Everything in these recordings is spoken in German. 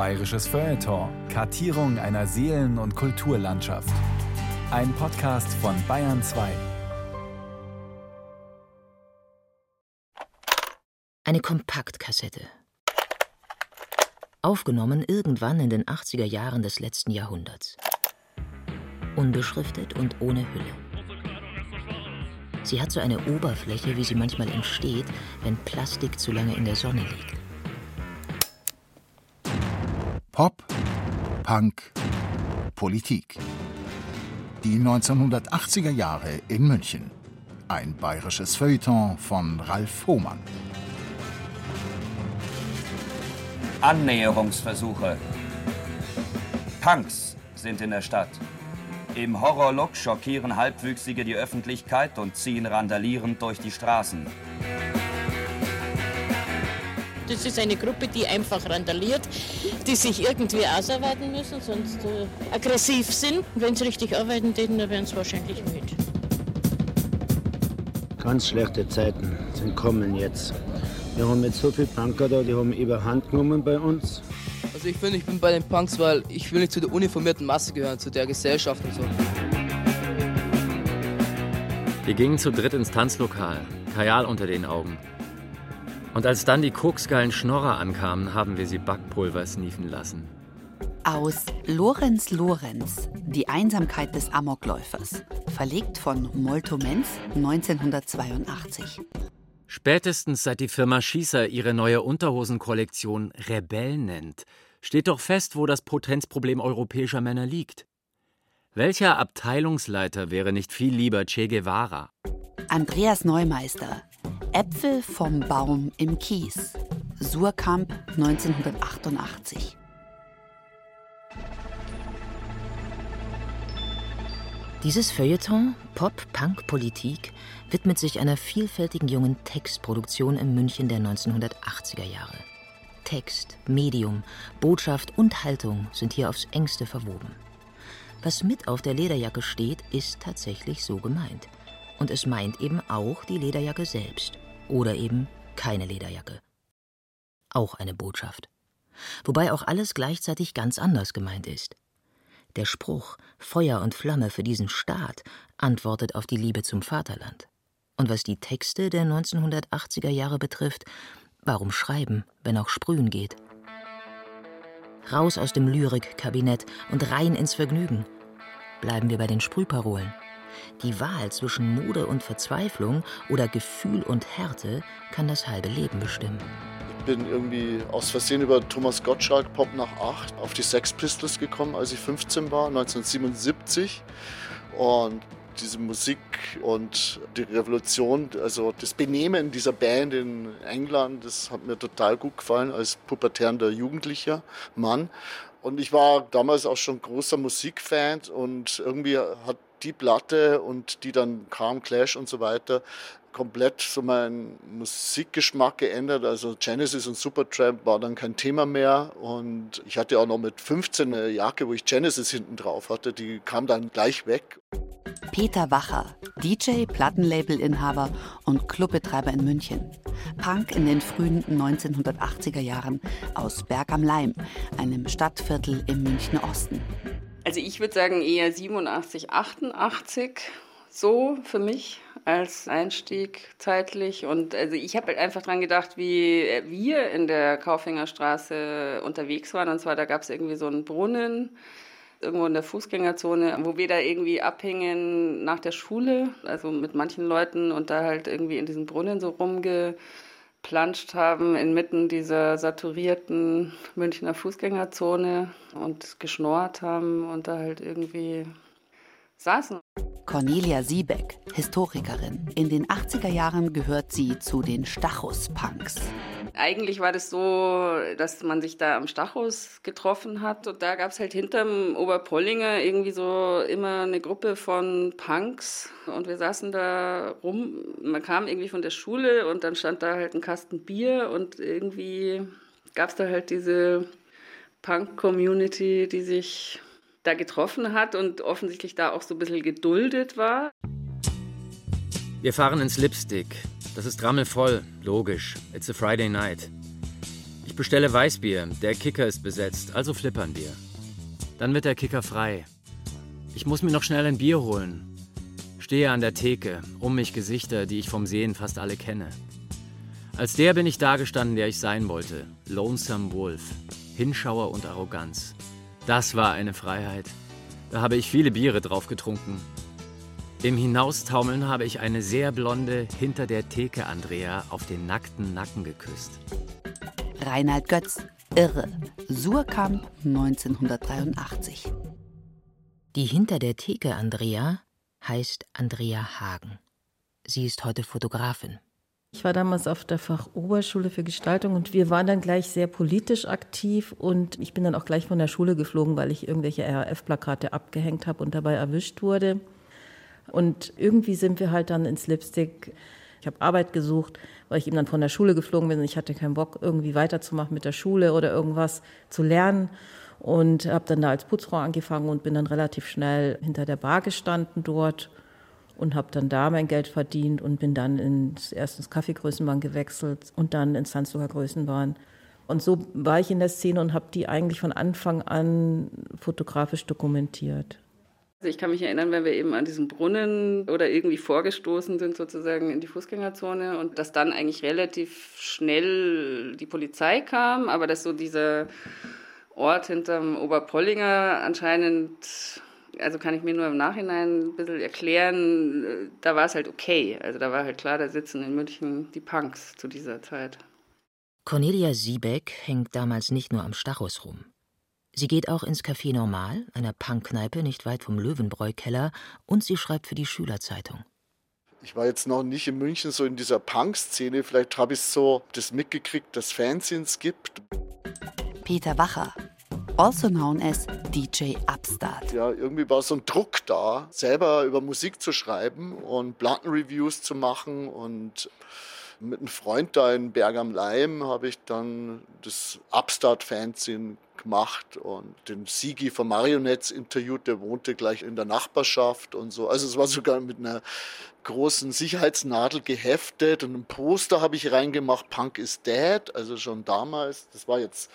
Bayerisches Feuilleton. Kartierung einer Seelen- und Kulturlandschaft. Ein Podcast von Bayern 2. Eine Kompaktkassette. Aufgenommen irgendwann in den 80er Jahren des letzten Jahrhunderts. Unbeschriftet und ohne Hülle. Sie hat so eine Oberfläche, wie sie manchmal entsteht, wenn Plastik zu lange in der Sonne liegt. Pop, Punk, Politik. Die 1980er Jahre in München. Ein bayerisches Feuilleton von Ralf Hohmann. Annäherungsversuche. Punks sind in der Stadt. Im Horrorlook schockieren Halbwüchsige die Öffentlichkeit und ziehen randalierend durch die Straßen. Das ist eine Gruppe, die einfach randaliert, die sich irgendwie ausarbeiten müssen, sonst äh, aggressiv sind. Wenn sie richtig arbeiten täten, dann wären sie wahrscheinlich müde. Ganz schlechte Zeiten sind kommen jetzt. Wir haben jetzt so viele Punker da, die haben überhand genommen bei uns. Also ich finde, ich bin bei den Punks, weil ich will nicht zu der uniformierten Masse gehören, zu der Gesellschaft und so. Wir gingen zu dritt ins Tanzlokal, Kajal unter den Augen. Und als dann die koksgeilen Schnorrer ankamen, haben wir sie Backpulver sniefen lassen. Aus Lorenz Lorenz, die Einsamkeit des Amokläufers, verlegt von Molto Menz 1982. Spätestens seit die Firma Schießer ihre neue Unterhosenkollektion Rebell nennt, steht doch fest, wo das Potenzproblem europäischer Männer liegt. Welcher Abteilungsleiter wäre nicht viel lieber Che Guevara? Andreas Neumeister, Äpfel vom Baum im Kies, Surkamp 1988. Dieses Feuilleton, Pop, Punk, Politik, widmet sich einer vielfältigen jungen Textproduktion im München der 1980er Jahre. Text, Medium, Botschaft und Haltung sind hier aufs engste verwoben. Was mit auf der Lederjacke steht, ist tatsächlich so gemeint. Und es meint eben auch die Lederjacke selbst. Oder eben keine Lederjacke. Auch eine Botschaft. Wobei auch alles gleichzeitig ganz anders gemeint ist. Der Spruch Feuer und Flamme für diesen Staat antwortet auf die Liebe zum Vaterland. Und was die Texte der 1980er Jahre betrifft, warum schreiben, wenn auch sprühen geht? Raus aus dem Lyrikkabinett und rein ins Vergnügen. Bleiben wir bei den Sprühparolen. Die Wahl zwischen Mode und Verzweiflung oder Gefühl und Härte kann das halbe Leben bestimmen. Ich bin irgendwie aus Versehen über Thomas Gottschalk Pop nach 8 auf die Sex Pistols gekommen, als ich 15 war, 1977. Und diese Musik und die Revolution, also das Benehmen dieser Band in England, das hat mir total gut gefallen als pubertärender Jugendlicher Mann. Und ich war damals auch schon großer Musikfan und irgendwie hat die Platte und die dann kam, Clash und so weiter, komplett so meinen Musikgeschmack geändert. Also Genesis und Supertramp war dann kein Thema mehr. Und ich hatte auch noch mit 15 eine Jacke, wo ich Genesis hinten drauf hatte. Die kam dann gleich weg. Peter Wacher, DJ, Plattenlabelinhaber und Clubbetreiber in München. Punk in den frühen 1980er Jahren aus Berg am Leim, einem Stadtviertel im Münchner Osten. Also ich würde sagen eher 87, 88 so für mich als Einstieg zeitlich. Und also ich habe halt einfach dran gedacht, wie wir in der Kaufhängerstraße unterwegs waren. Und zwar, da gab es irgendwie so einen Brunnen irgendwo in der Fußgängerzone, wo wir da irgendwie abhängen nach der Schule, also mit manchen Leuten und da halt irgendwie in diesem Brunnen so rumgeplanscht haben, inmitten dieser saturierten Münchner Fußgängerzone und geschnorrt haben und da halt irgendwie saßen. Cornelia Siebeck, Historikerin. In den 80er Jahren gehört sie zu den Stachus-Punks. Eigentlich war das so, dass man sich da am Stachus getroffen hat und da gab es halt hinterm Oberpollinger irgendwie so immer eine Gruppe von Punks und wir saßen da rum. Man kam irgendwie von der Schule und dann stand da halt ein Kasten Bier und irgendwie gab es da halt diese Punk-Community, die sich da getroffen hat und offensichtlich da auch so ein bisschen geduldet war. Wir fahren ins Lipstick. Das ist rammelvoll, logisch. It's a Friday night. Ich bestelle Weißbier. Der Kicker ist besetzt, also flippern wir. Dann wird der Kicker frei. Ich muss mir noch schnell ein Bier holen. Stehe an der Theke, um mich Gesichter, die ich vom Sehen fast alle kenne. Als der bin ich dagestanden, der ich sein wollte. Lonesome Wolf. Hinschauer und Arroganz. Das war eine Freiheit. Da habe ich viele Biere drauf getrunken. Im Hinaustaumeln habe ich eine sehr blonde, hinter der Theke Andrea auf den nackten Nacken geküsst. Reinhard Götz, Irre. Surkamp 1983. Die hinter der Theke Andrea heißt Andrea Hagen. Sie ist heute Fotografin. Ich war damals auf der Fachoberschule für Gestaltung und wir waren dann gleich sehr politisch aktiv und ich bin dann auch gleich von der Schule geflogen, weil ich irgendwelche RAF-Plakate abgehängt habe und dabei erwischt wurde. Und irgendwie sind wir halt dann ins Lipstick. Ich habe Arbeit gesucht, weil ich eben dann von der Schule geflogen bin und ich hatte keinen Bock, irgendwie weiterzumachen mit der Schule oder irgendwas zu lernen. Und habe dann da als Putzfrau angefangen und bin dann relativ schnell hinter der Bar gestanden dort und habe dann da mein Geld verdient und bin dann ins, erst Kaffeegrößenbahn gewechselt und dann ins Salzburger Größenbahn. Und so war ich in der Szene und habe die eigentlich von Anfang an fotografisch dokumentiert. Also ich kann mich erinnern, wenn wir eben an diesen Brunnen oder irgendwie vorgestoßen sind sozusagen in die Fußgängerzone und dass dann eigentlich relativ schnell die Polizei kam, aber dass so dieser Ort hinterm Oberpollinger anscheinend also kann ich mir nur im Nachhinein ein bisschen erklären, da war es halt okay. Also da war halt klar, da sitzen in München die Punks zu dieser Zeit. Cornelia Siebeck hängt damals nicht nur am Stachus rum. Sie geht auch ins Café Normal, einer Punkkneipe nicht weit vom Löwenbräu-Keller, und sie schreibt für die Schülerzeitung. Ich war jetzt noch nicht in München so in dieser Punk-Szene. Vielleicht habe ich so das mitgekriegt, dass Fanzines gibt. Peter Wacher, also known as DJ Upstart. Ja, irgendwie war so ein Druck da, selber über Musik zu schreiben und Plattenreviews zu machen und mit einem Freund da in Berg am Leim habe ich dann das Upstart-Fanzine gemacht und den Sigi von Marionettes interviewt, der wohnte gleich in der Nachbarschaft und so. Also es war sogar mit einer großen Sicherheitsnadel geheftet und ein Poster habe ich reingemacht, Punk is Dead, also schon damals. Das war jetzt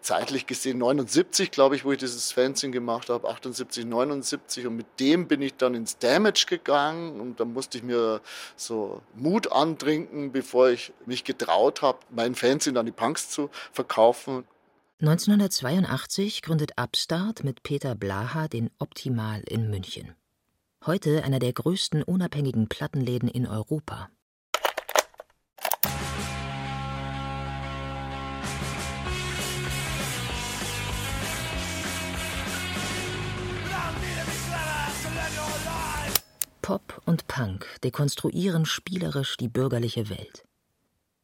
zeitlich gesehen 79, glaube ich, wo ich dieses Fanzine gemacht habe, 78, 79 und mit dem bin ich dann ins Damage gegangen und da musste ich mir so Mut antrinken, bevor ich mich getraut habe, mein Fanzine an die Punks zu verkaufen. 1982 gründet Upstart mit Peter Blaha den Optimal in München. Heute einer der größten unabhängigen Plattenläden in Europa. Pop und Punk dekonstruieren spielerisch die bürgerliche Welt.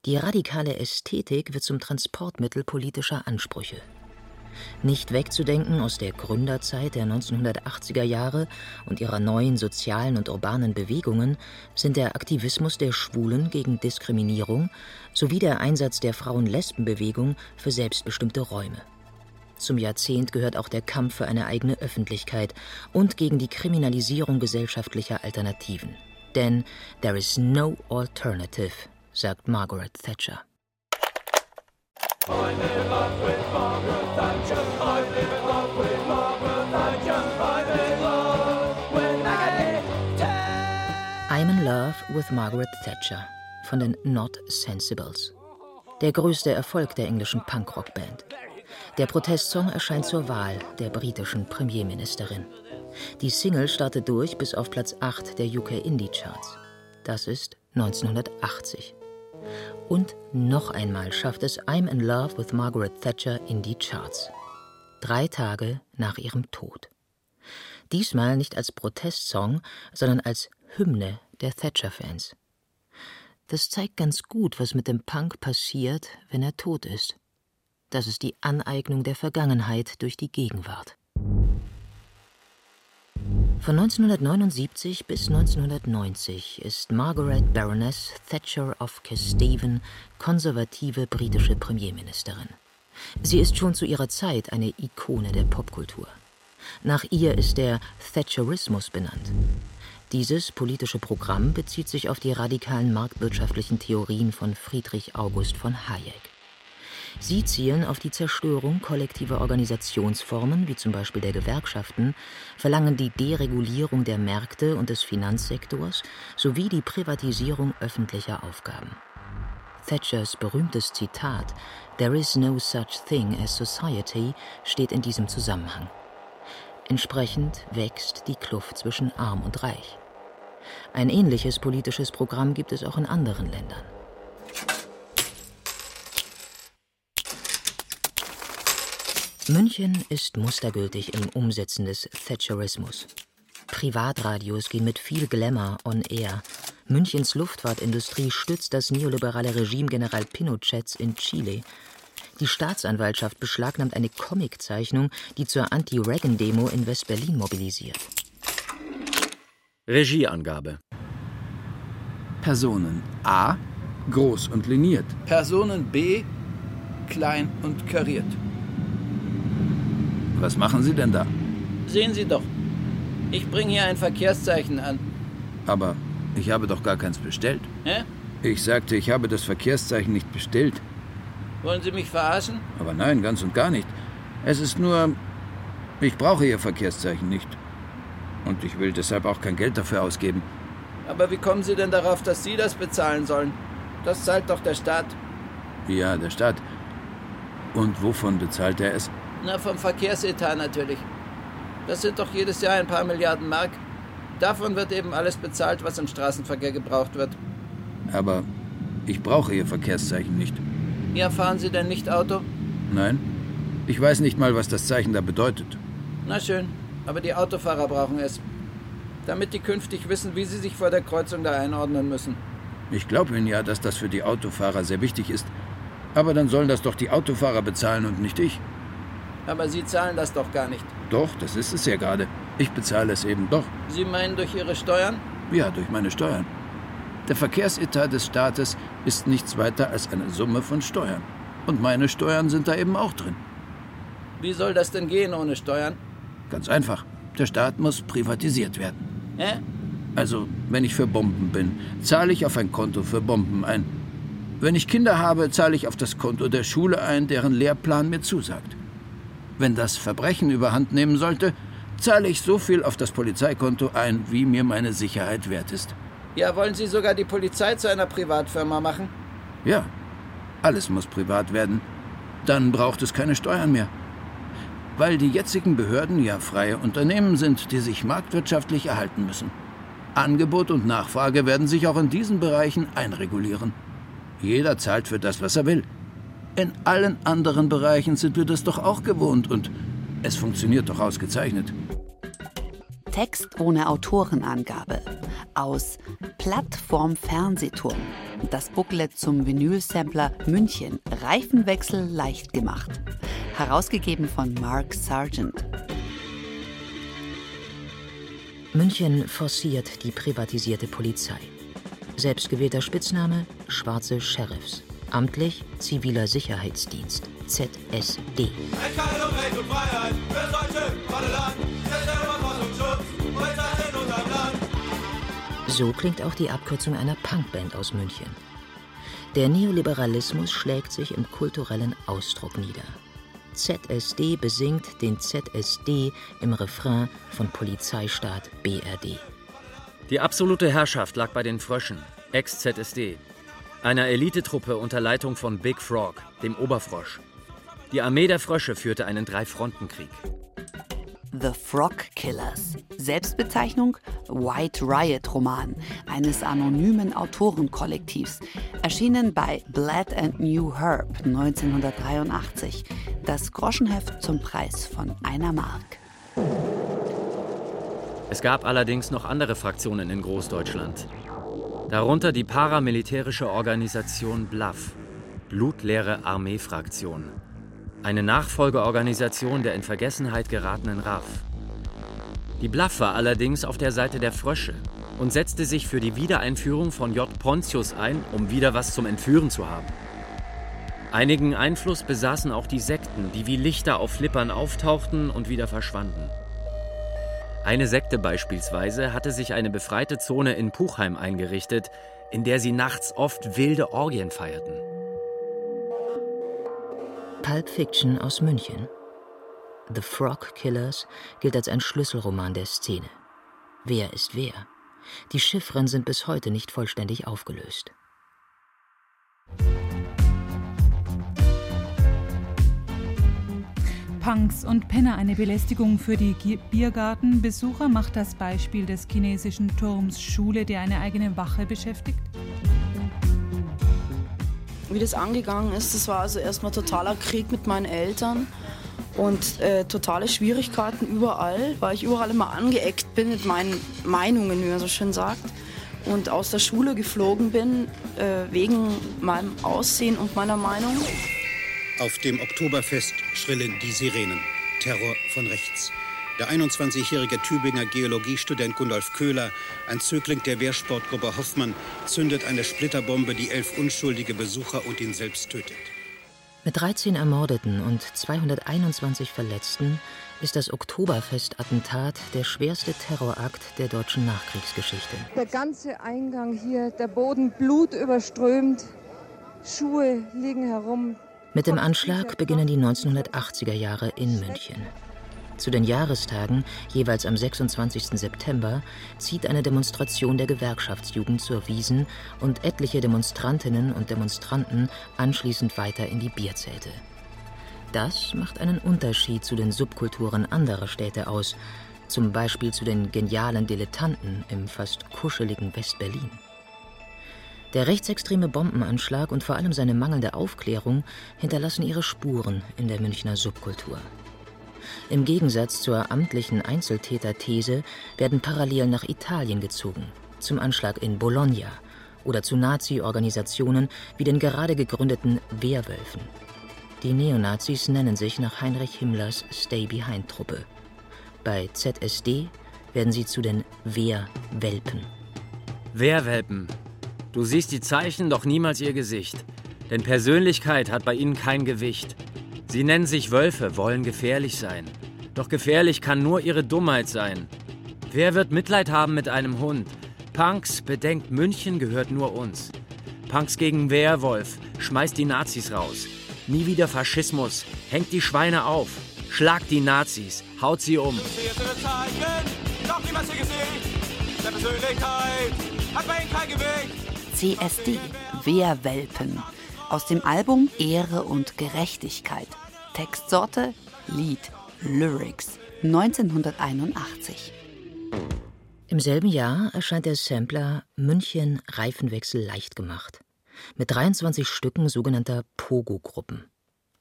Die radikale Ästhetik wird zum Transportmittel politischer Ansprüche. Nicht wegzudenken aus der Gründerzeit der 1980er Jahre und ihrer neuen sozialen und urbanen Bewegungen sind der Aktivismus der Schwulen gegen Diskriminierung sowie der Einsatz der Frauen-Lesben-Bewegung für selbstbestimmte Räume. Zum Jahrzehnt gehört auch der Kampf für eine eigene Öffentlichkeit und gegen die Kriminalisierung gesellschaftlicher Alternativen. Denn there is no alternative, sagt Margaret Thatcher. I'm in love with Margaret Thatcher von den Not Sensibles. Der größte Erfolg der englischen Punkrock-Band. Der Protestsong erscheint zur Wahl der britischen Premierministerin. Die Single startet durch bis auf Platz 8 der UK Indie Charts. Das ist 1980. Und noch einmal schafft es I'm in Love with Margaret Thatcher in die Charts. Drei Tage nach ihrem Tod. Diesmal nicht als Protestsong, sondern als Hymne der Thatcher-Fans. Das zeigt ganz gut, was mit dem Punk passiert, wenn er tot ist. Das ist die Aneignung der Vergangenheit durch die Gegenwart. Von 1979 bis 1990 ist Margaret Baroness Thatcher of Kesteven konservative britische Premierministerin. Sie ist schon zu ihrer Zeit eine Ikone der Popkultur. Nach ihr ist der Thatcherismus benannt. Dieses politische Programm bezieht sich auf die radikalen marktwirtschaftlichen Theorien von Friedrich August von Hayek. Sie zielen auf die Zerstörung kollektiver Organisationsformen, wie zum Beispiel der Gewerkschaften, verlangen die Deregulierung der Märkte und des Finanzsektors sowie die Privatisierung öffentlicher Aufgaben. Thatchers berühmtes Zitat There is no such thing as society steht in diesem Zusammenhang. Entsprechend wächst die Kluft zwischen arm und reich. Ein ähnliches politisches Programm gibt es auch in anderen Ländern. München ist mustergültig im Umsetzen des Thatcherismus. Privatradios gehen mit viel Glamour on air. Münchens Luftfahrtindustrie stützt das neoliberale Regime General Pinochets in Chile. Die Staatsanwaltschaft beschlagnahmt eine Comiczeichnung, die zur Anti-Reagan-Demo in West-Berlin mobilisiert. Regieangabe. Personen A. Groß und liniert. Personen B. Klein und kariert. Was machen Sie denn da? Sehen Sie doch. Ich bringe hier ein Verkehrszeichen an. Aber ich habe doch gar keins bestellt. Hä? Ich sagte, ich habe das Verkehrszeichen nicht bestellt. Wollen Sie mich verarschen? Aber nein, ganz und gar nicht. Es ist nur, ich brauche Ihr Verkehrszeichen nicht. Und ich will deshalb auch kein Geld dafür ausgeben. Aber wie kommen Sie denn darauf, dass Sie das bezahlen sollen? Das zahlt doch der Staat. Ja, der Staat. Und wovon bezahlt er es? Na, vom Verkehrsetat natürlich. Das sind doch jedes Jahr ein paar Milliarden Mark. Davon wird eben alles bezahlt, was im Straßenverkehr gebraucht wird. Aber ich brauche Ihr Verkehrszeichen nicht. Ja, fahren Sie denn nicht Auto? Nein. Ich weiß nicht mal, was das Zeichen da bedeutet. Na schön, aber die Autofahrer brauchen es. Damit die künftig wissen, wie sie sich vor der Kreuzung da einordnen müssen. Ich glaube Ihnen ja, dass das für die Autofahrer sehr wichtig ist. Aber dann sollen das doch die Autofahrer bezahlen und nicht ich. Aber Sie zahlen das doch gar nicht. Doch, das ist es ja gerade. Ich bezahle es eben doch. Sie meinen durch Ihre Steuern? Ja, durch meine Steuern. Der Verkehrsetat des Staates ist nichts weiter als eine Summe von Steuern. Und meine Steuern sind da eben auch drin. Wie soll das denn gehen ohne Steuern? Ganz einfach. Der Staat muss privatisiert werden. Hä? Also, wenn ich für Bomben bin, zahle ich auf ein Konto für Bomben ein. Wenn ich Kinder habe, zahle ich auf das Konto der Schule ein, deren Lehrplan mir zusagt. Wenn das Verbrechen überhand nehmen sollte, zahle ich so viel auf das Polizeikonto ein, wie mir meine Sicherheit wert ist. Ja, wollen Sie sogar die Polizei zu einer Privatfirma machen? Ja, alles muss privat werden. Dann braucht es keine Steuern mehr. Weil die jetzigen Behörden ja freie Unternehmen sind, die sich marktwirtschaftlich erhalten müssen. Angebot und Nachfrage werden sich auch in diesen Bereichen einregulieren. Jeder zahlt für das, was er will. In allen anderen Bereichen sind wir das doch auch gewohnt und es funktioniert doch ausgezeichnet. Text ohne Autorenangabe aus Plattform Fernsehturm. Das Booklet zum Vinylsampler München. Reifenwechsel leicht gemacht. Herausgegeben von Mark Sargent. München forciert die privatisierte Polizei. Selbstgewählter Spitzname Schwarze Sheriffs. Amtlich Ziviler Sicherheitsdienst. ZSD. So klingt auch die Abkürzung einer Punkband aus München. Der Neoliberalismus schlägt sich im kulturellen Ausdruck nieder. ZSD besingt den ZSD im Refrain von Polizeistaat BRD. Die absolute Herrschaft lag bei den Fröschen, ex-ZSD, einer Elitetruppe unter Leitung von Big Frog, dem Oberfrosch. Die Armee der Frösche führte einen Drei-Fronten-Krieg. The Frog Killers. Selbstbezeichnung White Riot Roman eines anonymen Autorenkollektivs. Erschienen bei Blood and New Herb 1983. Das Groschenheft zum Preis von einer Mark. Es gab allerdings noch andere Fraktionen in Großdeutschland. Darunter die paramilitärische Organisation BLAF, Blutleere Armeefraktion. Eine Nachfolgeorganisation der in Vergessenheit geratenen RAF. Die BLAF war allerdings auf der Seite der Frösche und setzte sich für die Wiedereinführung von J. Pontius ein, um wieder was zum Entführen zu haben. Einigen Einfluss besaßen auch die Sekten, die wie Lichter auf Flippern auftauchten und wieder verschwanden. Eine Sekte beispielsweise hatte sich eine befreite Zone in Puchheim eingerichtet, in der sie nachts oft wilde Orgien feierten. Pulp Fiction aus München. The Frog Killers gilt als ein Schlüsselroman der Szene. Wer ist wer? Die Chiffren sind bis heute nicht vollständig aufgelöst. Punks und Penner eine Belästigung für die Biergartenbesucher, macht das Beispiel des chinesischen Turms Schule, der eine eigene Wache beschäftigt? Wie das angegangen ist, das war also erstmal totaler Krieg mit meinen Eltern und äh, totale Schwierigkeiten überall, weil ich überall immer angeeckt bin mit meinen Meinungen, wie man so schön sagt. Und aus der Schule geflogen bin äh, wegen meinem Aussehen und meiner Meinung. Auf dem Oktoberfest schrillen die Sirenen. Terror von rechts. Der 21-jährige Tübinger Geologiestudent Gundolf Köhler, ein Zögling der Wehrsportgruppe Hoffmann, zündet eine Splitterbombe, die elf unschuldige Besucher und ihn selbst tötet. Mit 13 Ermordeten und 221 Verletzten ist das Oktoberfest-Attentat der schwerste Terrorakt der deutschen Nachkriegsgeschichte. Der ganze Eingang hier, der Boden blutüberströmt, Schuhe liegen herum. Mit dem Anschlag beginnen die 1980er Jahre in München. Zu den Jahrestagen, jeweils am 26. September, zieht eine Demonstration der Gewerkschaftsjugend zur Wiesen und etliche Demonstrantinnen und Demonstranten anschließend weiter in die Bierzelte. Das macht einen Unterschied zu den Subkulturen anderer Städte aus, zum Beispiel zu den genialen Dilettanten im fast kuscheligen West-Berlin. Der rechtsextreme Bombenanschlag und vor allem seine mangelnde Aufklärung hinterlassen ihre Spuren in der Münchner Subkultur. Im Gegensatz zur amtlichen Einzeltäterthese werden Parallelen nach Italien gezogen, zum Anschlag in Bologna oder zu Nazi-Organisationen wie den gerade gegründeten Wehrwölfen. Die Neonazis nennen sich nach Heinrich Himmlers Stay-Behind-Truppe. Bei ZSD werden sie zu den Wehrwelpen. Wehrwelpen. Du siehst die Zeichen, doch niemals ihr Gesicht. Denn Persönlichkeit hat bei ihnen kein Gewicht. Sie nennen sich Wölfe, wollen gefährlich sein. Doch gefährlich kann nur ihre Dummheit sein. Wer wird Mitleid haben mit einem Hund? Punks, bedenkt, München gehört nur uns. Punks gegen Werwolf, schmeißt die Nazis raus. Nie wieder Faschismus, hängt die Schweine auf. Schlagt die Nazis, haut sie um. CSD, Wehrwelpen. Aus dem Album Ehre und Gerechtigkeit. Textsorte, Lied, Lyrics, 1981. Im selben Jahr erscheint der Sampler München Reifenwechsel leicht gemacht. Mit 23 Stücken sogenannter Pogo-Gruppen.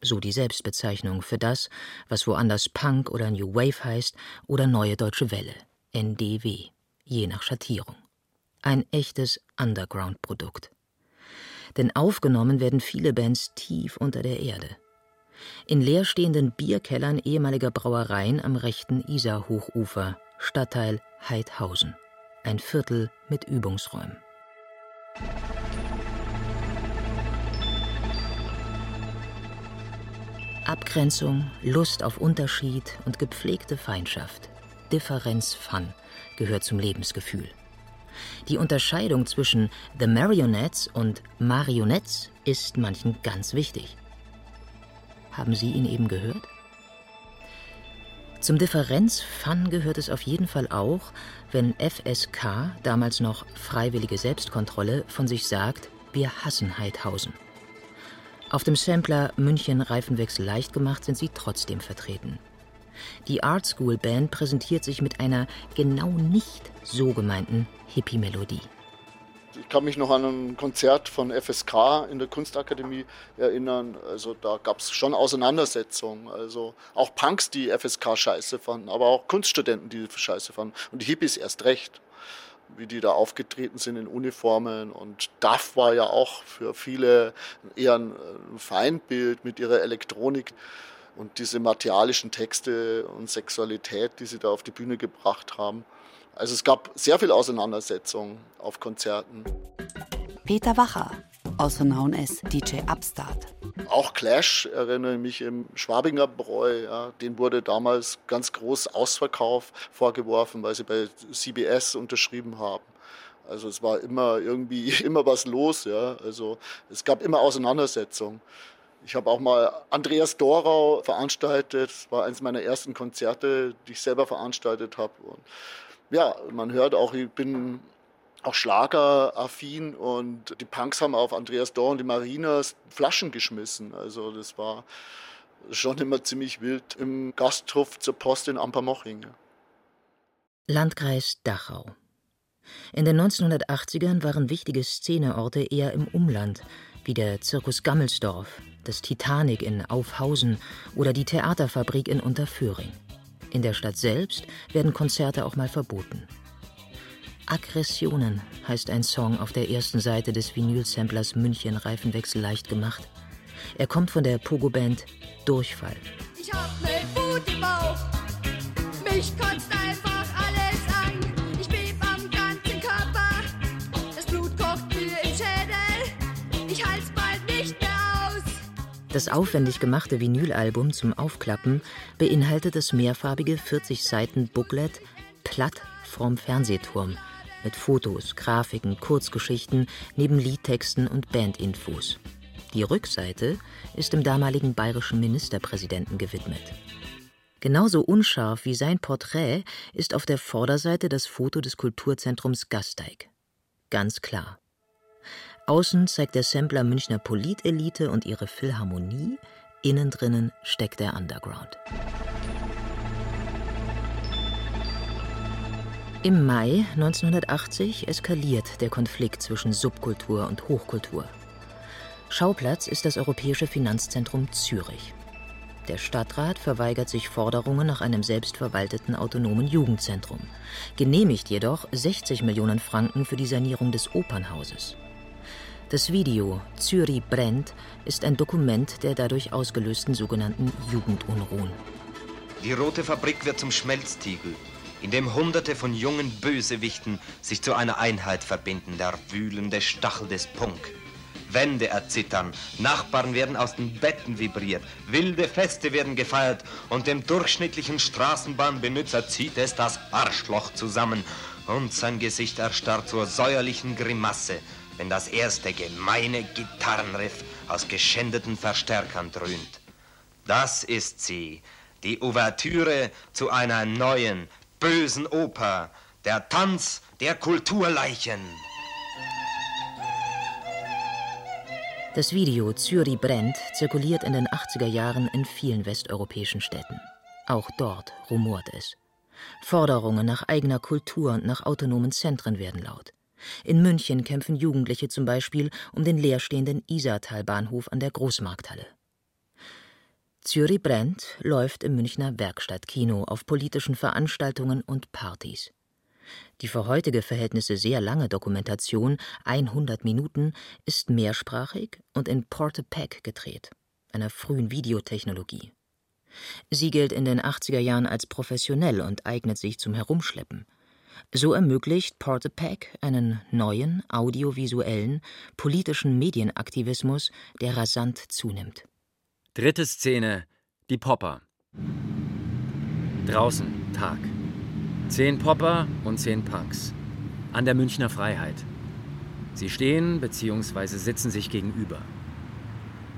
So die Selbstbezeichnung für das, was woanders Punk oder New Wave heißt oder Neue Deutsche Welle, NDW, je nach Schattierung. Ein echtes Underground-Produkt. Denn aufgenommen werden viele Bands tief unter der Erde in leerstehenden Bierkellern ehemaliger Brauereien am rechten Isarhochufer, Stadtteil Heidhausen. Ein Viertel mit Übungsräumen. Abgrenzung, Lust auf Unterschied und gepflegte Feindschaft, Differenz Fun gehört zum Lebensgefühl. Die Unterscheidung zwischen The Marionettes und Marionettes ist manchen ganz wichtig. Haben Sie ihn eben gehört? Zum Differenz-Fun gehört es auf jeden Fall auch, wenn FSK, damals noch Freiwillige Selbstkontrolle, von sich sagt, wir hassen Heidhausen. Auf dem Sampler München Reifenwechsel leicht gemacht sind sie trotzdem vertreten. Die Art School Band präsentiert sich mit einer genau nicht so gemeinten Hippie-Melodie. Ich kann mich noch an ein Konzert von FSK in der Kunstakademie erinnern. Also da gab es schon Auseinandersetzungen. Also auch Punks, die FSK scheiße fanden, aber auch Kunststudenten, die scheiße fanden. Und die Hippies erst recht, wie die da aufgetreten sind in Uniformen. Und DAF war ja auch für viele eher ein Feindbild mit ihrer Elektronik. Und diese materialischen Texte und Sexualität, die sie da auf die Bühne gebracht haben. Also es gab sehr viel Auseinandersetzung auf Konzerten. Peter Wacher, also known as DJ Upstart. Auch Clash erinnere ich mich im Schwabinger Bräu. Ja, den wurde damals ganz groß Ausverkauf vorgeworfen, weil sie bei CBS unterschrieben haben. Also es war immer irgendwie immer was los. Ja. Also es gab immer Auseinandersetzungen. Ich habe auch mal Andreas Dorau veranstaltet. Das war eines meiner ersten Konzerte, die ich selber veranstaltet habe. Ja, man hört auch, ich bin auch schlageraffin und die Punks haben auf Andreas Dorau und die Marinas Flaschen geschmissen. Also das war schon immer ziemlich wild im Gasthof zur Post in Ampermoching. Landkreis Dachau. In den 1980ern waren wichtige Szeneorte eher im Umland, wie der Zirkus Gammelsdorf, das Titanic in Aufhausen oder die Theaterfabrik in Unterföhring. In der Stadt selbst werden Konzerte auch mal verboten. Aggressionen heißt ein Song auf der ersten Seite des Vinylsamplers München Reifenwechsel leicht gemacht. Er kommt von der Pogo-Band Durchfall. Ich hab ne Wut im Bauch, mich kotzt Das aufwendig gemachte Vinylalbum zum Aufklappen beinhaltet das mehrfarbige 40 Seiten Booklet Platt vom Fernsehturm mit Fotos, Grafiken, Kurzgeschichten neben Liedtexten und Bandinfos. Die Rückseite ist dem damaligen bayerischen Ministerpräsidenten gewidmet. Genauso unscharf wie sein Porträt ist auf der Vorderseite das Foto des Kulturzentrums Gasteig. Ganz klar. Außen zeigt der Sampler Münchner Politelite und ihre Philharmonie, innen drinnen steckt der Underground. Im Mai 1980 eskaliert der Konflikt zwischen Subkultur und Hochkultur. Schauplatz ist das Europäische Finanzzentrum Zürich. Der Stadtrat verweigert sich Forderungen nach einem selbstverwalteten autonomen Jugendzentrum, genehmigt jedoch 60 Millionen Franken für die Sanierung des Opernhauses. Das Video Zürich brennt ist ein Dokument der dadurch ausgelösten sogenannten Jugendunruhen. Die rote Fabrik wird zum Schmelztiegel, in dem Hunderte von jungen Bösewichten sich zu einer Einheit verbinden, der wühlende Stachel des Punk. Wände erzittern, Nachbarn werden aus den Betten vibriert, wilde Feste werden gefeiert und dem durchschnittlichen Straßenbahnbenutzer zieht es das Arschloch zusammen und sein Gesicht erstarrt zur säuerlichen Grimasse, wenn das erste gemeine Gitarrenriff aus geschändeten Verstärkern dröhnt. Das ist sie, die Ouvertüre zu einer neuen, bösen Oper, der Tanz der Kulturleichen. Das Video Zürich brennt zirkuliert in den 80er Jahren in vielen westeuropäischen Städten. Auch dort rumort es. Forderungen nach eigener Kultur und nach autonomen Zentren werden laut. In München kämpfen Jugendliche zum Beispiel um den leerstehenden Isartalbahnhof an der Großmarkthalle. Zürich brennt läuft im Münchner Werkstattkino auf politischen Veranstaltungen und Partys. Die für heutige Verhältnisse sehr lange Dokumentation, 100 Minuten, ist mehrsprachig und in Porte-Pack gedreht, einer frühen Videotechnologie. Sie gilt in den 80er Jahren als professionell und eignet sich zum Herumschleppen. So ermöglicht Porte-Pack einen neuen, audiovisuellen, politischen Medienaktivismus, der rasant zunimmt. Dritte Szene: Die Popper. Draußen, Tag. Zehn Popper und zehn Punks. An der Münchner Freiheit. Sie stehen bzw. sitzen sich gegenüber.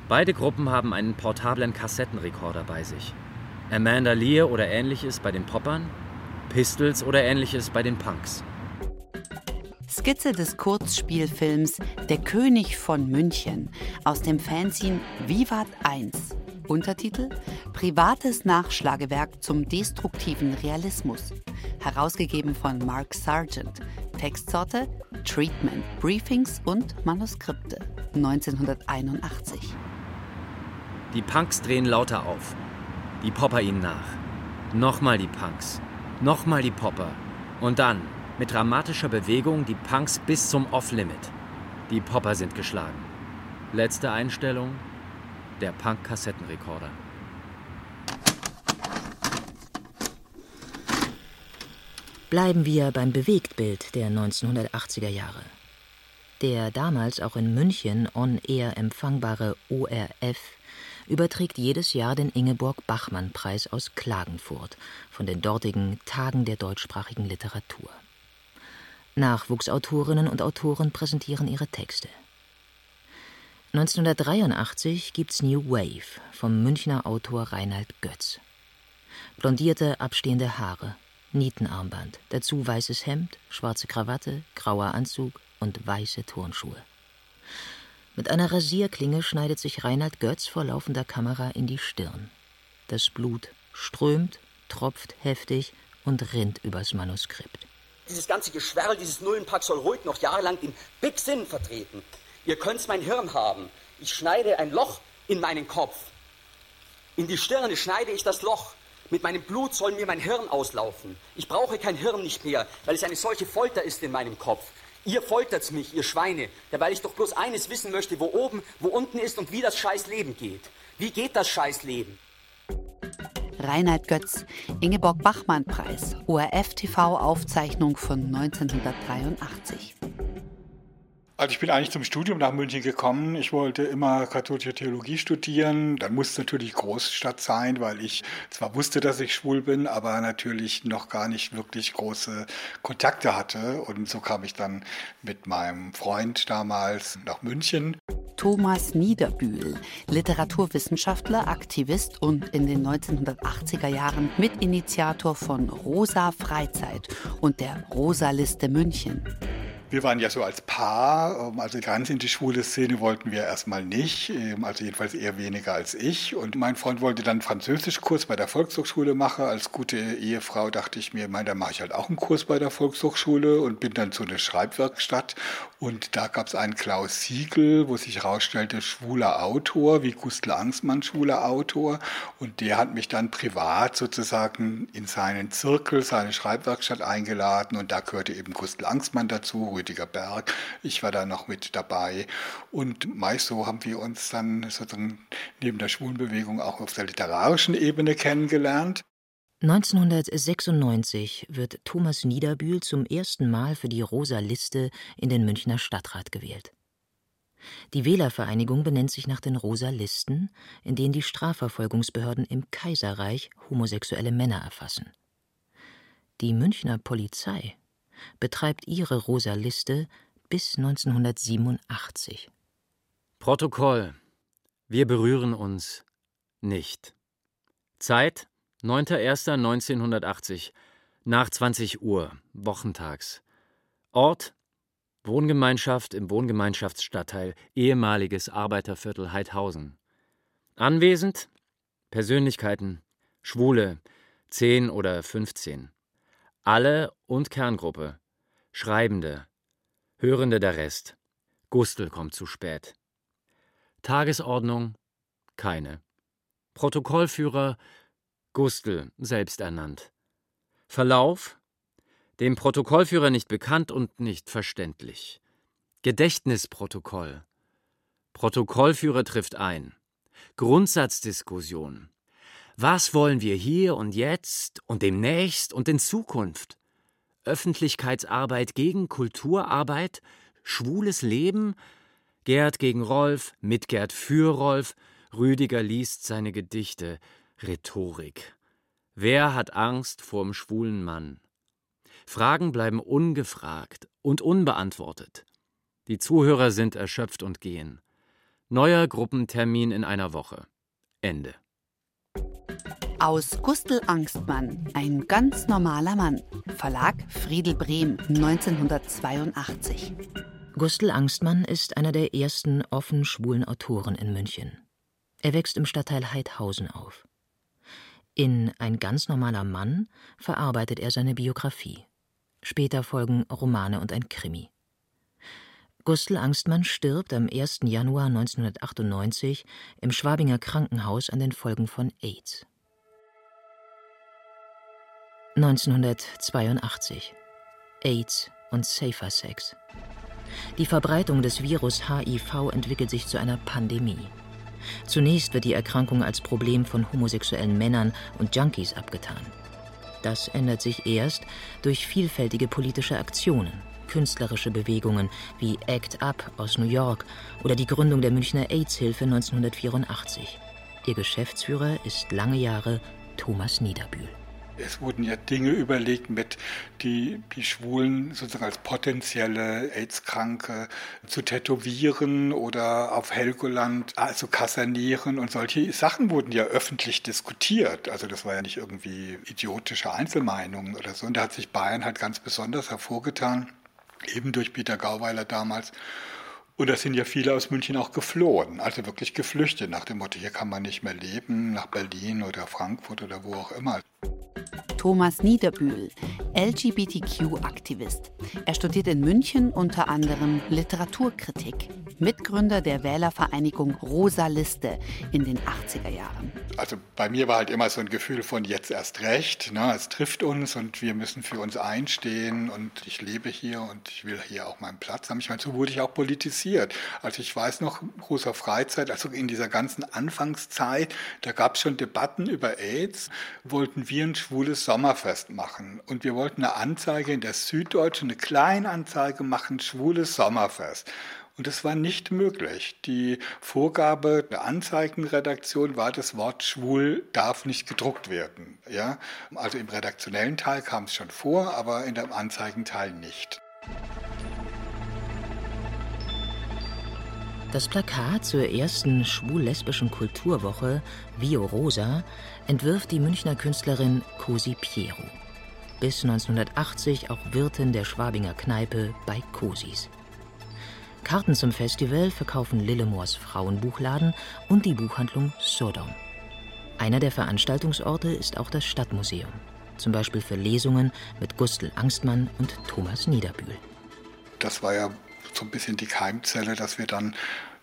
Beide Gruppen haben einen portablen Kassettenrekorder bei sich. Amanda Lear oder ähnliches bei den Poppern, Pistols oder ähnliches bei den Punks. Skizze des Kurzspielfilms Der König von München aus dem Fanzine Vivat 1. Untertitel Privates Nachschlagewerk zum destruktiven Realismus. Herausgegeben von Mark Sargent. Textsorte Treatment, Briefings und Manuskripte. 1981. Die Punks drehen lauter auf. Die Popper ihnen nach. Nochmal die Punks. Nochmal die Popper. Und dann, mit dramatischer Bewegung, die Punks bis zum Off-Limit. Die Popper sind geschlagen. Letzte Einstellung, der Punk-Kassettenrekorder. Bleiben wir beim Bewegtbild der 1980er Jahre. Der damals auch in München on-air empfangbare ORF überträgt jedes Jahr den Ingeborg-Bachmann-Preis aus Klagenfurt von den dortigen Tagen der deutschsprachigen Literatur. Nachwuchsautorinnen und Autoren präsentieren ihre Texte. 1983 gibt's New Wave vom Münchner Autor Reinhard Götz. Blondierte, abstehende Haare, Nietenarmband, dazu weißes Hemd, schwarze Krawatte, grauer Anzug und weiße Turnschuhe. Mit einer Rasierklinge schneidet sich Reinhard Götz vor laufender Kamera in die Stirn. Das Blut strömt, tropft heftig und rinnt übers Manuskript. Dieses ganze Geschwärl, dieses Nullenpack soll ruhig noch jahrelang den Big Sinn vertreten. Ihr könnt's mein Hirn haben. Ich schneide ein Loch in meinen Kopf. In die Stirne schneide ich das Loch. Mit meinem Blut soll mir mein Hirn auslaufen. Ich brauche kein Hirn nicht mehr, weil es eine solche Folter ist in meinem Kopf. Ihr foltert's mich, ihr Schweine, weil ich doch bloß eines wissen möchte, wo oben, wo unten ist und wie das scheiß Leben geht. Wie geht das scheiß Leben? Reinhard Götz, Ingeborg Bachmann-Preis, ORF-TV-Aufzeichnung von 1983. Also ich bin eigentlich zum Studium nach München gekommen. Ich wollte immer katholische Theologie studieren. Dann musste es natürlich Großstadt sein, weil ich zwar wusste, dass ich schwul bin, aber natürlich noch gar nicht wirklich große Kontakte hatte. Und so kam ich dann mit meinem Freund damals nach München. Thomas Niederbühl, Literaturwissenschaftler, Aktivist und in den 1980er Jahren Mitinitiator von Rosa Freizeit und der Rosa Liste München. Wir waren ja so als Paar, ähm, also ganz in die schwule Szene wollten wir erstmal nicht, ähm, also jedenfalls eher weniger als ich. Und mein Freund wollte dann Französischkurs bei der Volkshochschule machen. Als gute Ehefrau dachte ich mir, mein, da mache ich halt auch einen Kurs bei der Volkshochschule und bin dann zu einer Schreibwerkstatt. Und da gab es einen Klaus Siegel, wo sich herausstellte, schwuler Autor, wie Gustl Angstmann schwuler Autor. Und der hat mich dann privat sozusagen in seinen Zirkel, seine Schreibwerkstatt eingeladen. Und da gehörte eben Gustl Angstmann dazu, Rüdiger Berg. Ich war da noch mit dabei. Und meist so haben wir uns dann sozusagen neben der Schwulenbewegung auch auf der literarischen Ebene kennengelernt. 1996 wird Thomas Niederbühl zum ersten Mal für die Rosa Liste in den Münchner Stadtrat gewählt. Die Wählervereinigung benennt sich nach den Rosa Listen, in denen die Strafverfolgungsbehörden im Kaiserreich homosexuelle Männer erfassen. Die Münchner Polizei betreibt ihre Rosa Liste bis 1987. Protokoll. Wir berühren uns nicht. Zeit 9.01.1980 nach 20 Uhr, wochentags. Ort Wohngemeinschaft im Wohngemeinschaftsstadtteil ehemaliges Arbeiterviertel Heidhausen. Anwesend Persönlichkeiten Schwule 10 oder 15. Alle und Kerngruppe. Schreibende. Hörende der Rest. Gustl kommt zu spät. Tagesordnung. Keine. Protokollführer. Gustl, selbst ernannt. Verlauf. Dem Protokollführer nicht bekannt und nicht verständlich. Gedächtnisprotokoll. Protokollführer trifft ein. Grundsatzdiskussion. Was wollen wir hier und jetzt und demnächst und in Zukunft? Öffentlichkeitsarbeit gegen Kulturarbeit? Schwules Leben? Gerd gegen Rolf, mit Gerd für Rolf, Rüdiger liest seine Gedichte. Rhetorik. Wer hat Angst vorm schwulen Mann? Fragen bleiben ungefragt und unbeantwortet. Die Zuhörer sind erschöpft und gehen. Neuer Gruppentermin in einer Woche. Ende. Aus Gustl Angstmann, ein ganz normaler Mann. Verlag Friedel Brehm, 1982. Gustl Angstmann ist einer der ersten offen schwulen Autoren in München. Er wächst im Stadtteil Heidhausen auf. In Ein ganz normaler Mann verarbeitet er seine Biografie. Später folgen Romane und ein Krimi. Gustl Angstmann stirbt am 1. Januar 1998 im Schwabinger Krankenhaus an den Folgen von AIDS. 1982 AIDS und Safer Sex. Die Verbreitung des Virus HIV entwickelt sich zu einer Pandemie. Zunächst wird die Erkrankung als Problem von homosexuellen Männern und Junkies abgetan. Das ändert sich erst durch vielfältige politische Aktionen, künstlerische Bewegungen wie ACT UP aus New York oder die Gründung der Münchner AIDS-Hilfe 1984. Ihr Geschäftsführer ist lange Jahre Thomas Niederbühl. Es wurden ja Dinge überlegt, mit die, die Schwulen sozusagen als potenzielle AIDS-Kranke zu tätowieren oder auf Helgoland zu also kasernieren und solche Sachen wurden ja öffentlich diskutiert. Also das war ja nicht irgendwie idiotische Einzelmeinungen oder so. Und da hat sich Bayern halt ganz besonders hervorgetan, eben durch Peter Gauweiler damals. Und da sind ja viele aus München auch geflohen, also wirklich geflüchtet, nach dem Motto, hier kann man nicht mehr leben, nach Berlin oder Frankfurt oder wo auch immer. Thomas Niederbühl, LGBTQ-Aktivist. Er studiert in München unter anderem Literaturkritik. Mitgründer der Wählervereinigung Rosa Liste in den 80er Jahren. Also bei mir war halt immer so ein Gefühl von jetzt erst recht. Ne? Es trifft uns und wir müssen für uns einstehen und ich lebe hier und ich will hier auch meinen Platz haben. Ich meine, so wurde ich auch politisiert. Also ich weiß noch, großer Freizeit, also in dieser ganzen Anfangszeit, da gab es schon Debatten über AIDS, wollten wir ein schwules Sommerfest machen. Und wir wollten eine Anzeige in der Süddeutschen, eine Kleinanzeige machen, schwules Sommerfest. Und das war nicht möglich. Die Vorgabe der Anzeigenredaktion war, das Wort schwul darf nicht gedruckt werden. Ja? Also im redaktionellen Teil kam es schon vor, aber in dem Anzeigenteil nicht. Das Plakat zur ersten schwul-lesbischen Kulturwoche Vio Rosa entwirft die Münchner Künstlerin Cosi Piero. Bis 1980 auch Wirtin der Schwabinger Kneipe bei Cosis. Karten zum Festival verkaufen Lillemors Frauenbuchladen und die Buchhandlung Sodom. Einer der Veranstaltungsorte ist auch das Stadtmuseum, zum Beispiel für Lesungen mit Gustl Angstmann und Thomas Niederbühl. Das war ja so ein bisschen die Keimzelle, dass wir dann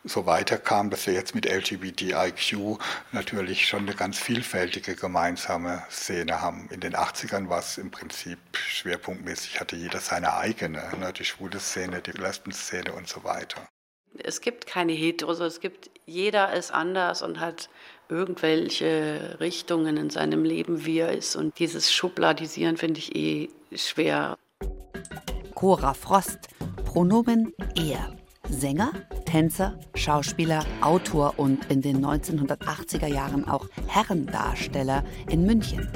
so weiterkam, dass wir jetzt mit LGBTIQ natürlich schon eine ganz vielfältige gemeinsame Szene haben. In den 80ern war es im Prinzip schwerpunktmäßig, hatte jeder seine eigene, ne? die schwule Szene, die Lesben-Szene und so weiter. Es gibt keine Heteros, es gibt, jeder ist anders und hat irgendwelche Richtungen in seinem Leben, wie er ist. Und dieses Schubladisieren finde ich eh schwer. Cora Frost, Pronomen er. Sänger, Tänzer, Schauspieler, Autor und in den 1980er Jahren auch Herrendarsteller in München.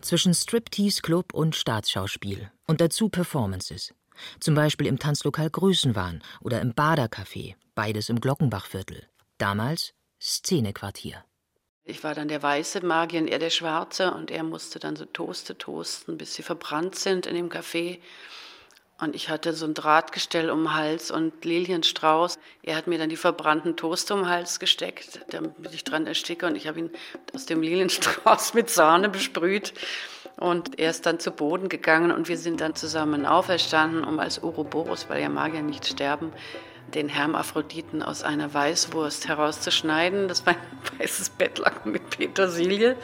Zwischen Striptease-Club und Staatsschauspiel und dazu Performances. Zum Beispiel im Tanzlokal Größenwahn oder im Badercafé, beides im Glockenbachviertel. Damals Szenequartier. Ich war dann der weiße Magier und er der schwarze und er musste dann so Toaste toasten, bis sie verbrannt sind in dem Café. Und ich hatte so ein Drahtgestell um den Hals und Lilienstrauß. Er hat mir dann die verbrannten Toast um den Hals gesteckt, damit ich dran ersticke. Und ich habe ihn aus dem Lilienstrauß mit Sahne besprüht. Und er ist dann zu Boden gegangen und wir sind dann zusammen auferstanden, um als Ouroboros, weil ja Magier nicht sterben, den Hermaphroditen aus einer Weißwurst herauszuschneiden. Das war ein weißes Bettlaken mit Petersilie.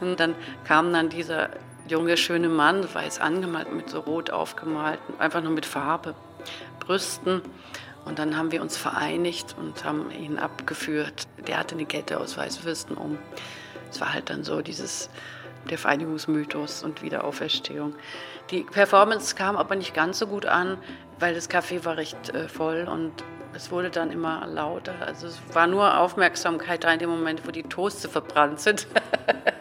Und dann kam dann dieser junge, schöne Mann, weiß angemalt, mit so rot aufgemalten, einfach nur mit Farbe, Brüsten. Und dann haben wir uns vereinigt und haben ihn abgeführt. Der hatte eine Kette aus Weißwürsten um. Es war halt dann so dieses, der Vereinigungsmythos und Wiederauferstehung. Die Performance kam aber nicht ganz so gut an, weil das Café war recht äh, voll und es wurde dann immer lauter. Also es war nur Aufmerksamkeit da in dem Moment, wo die Toaste verbrannt sind.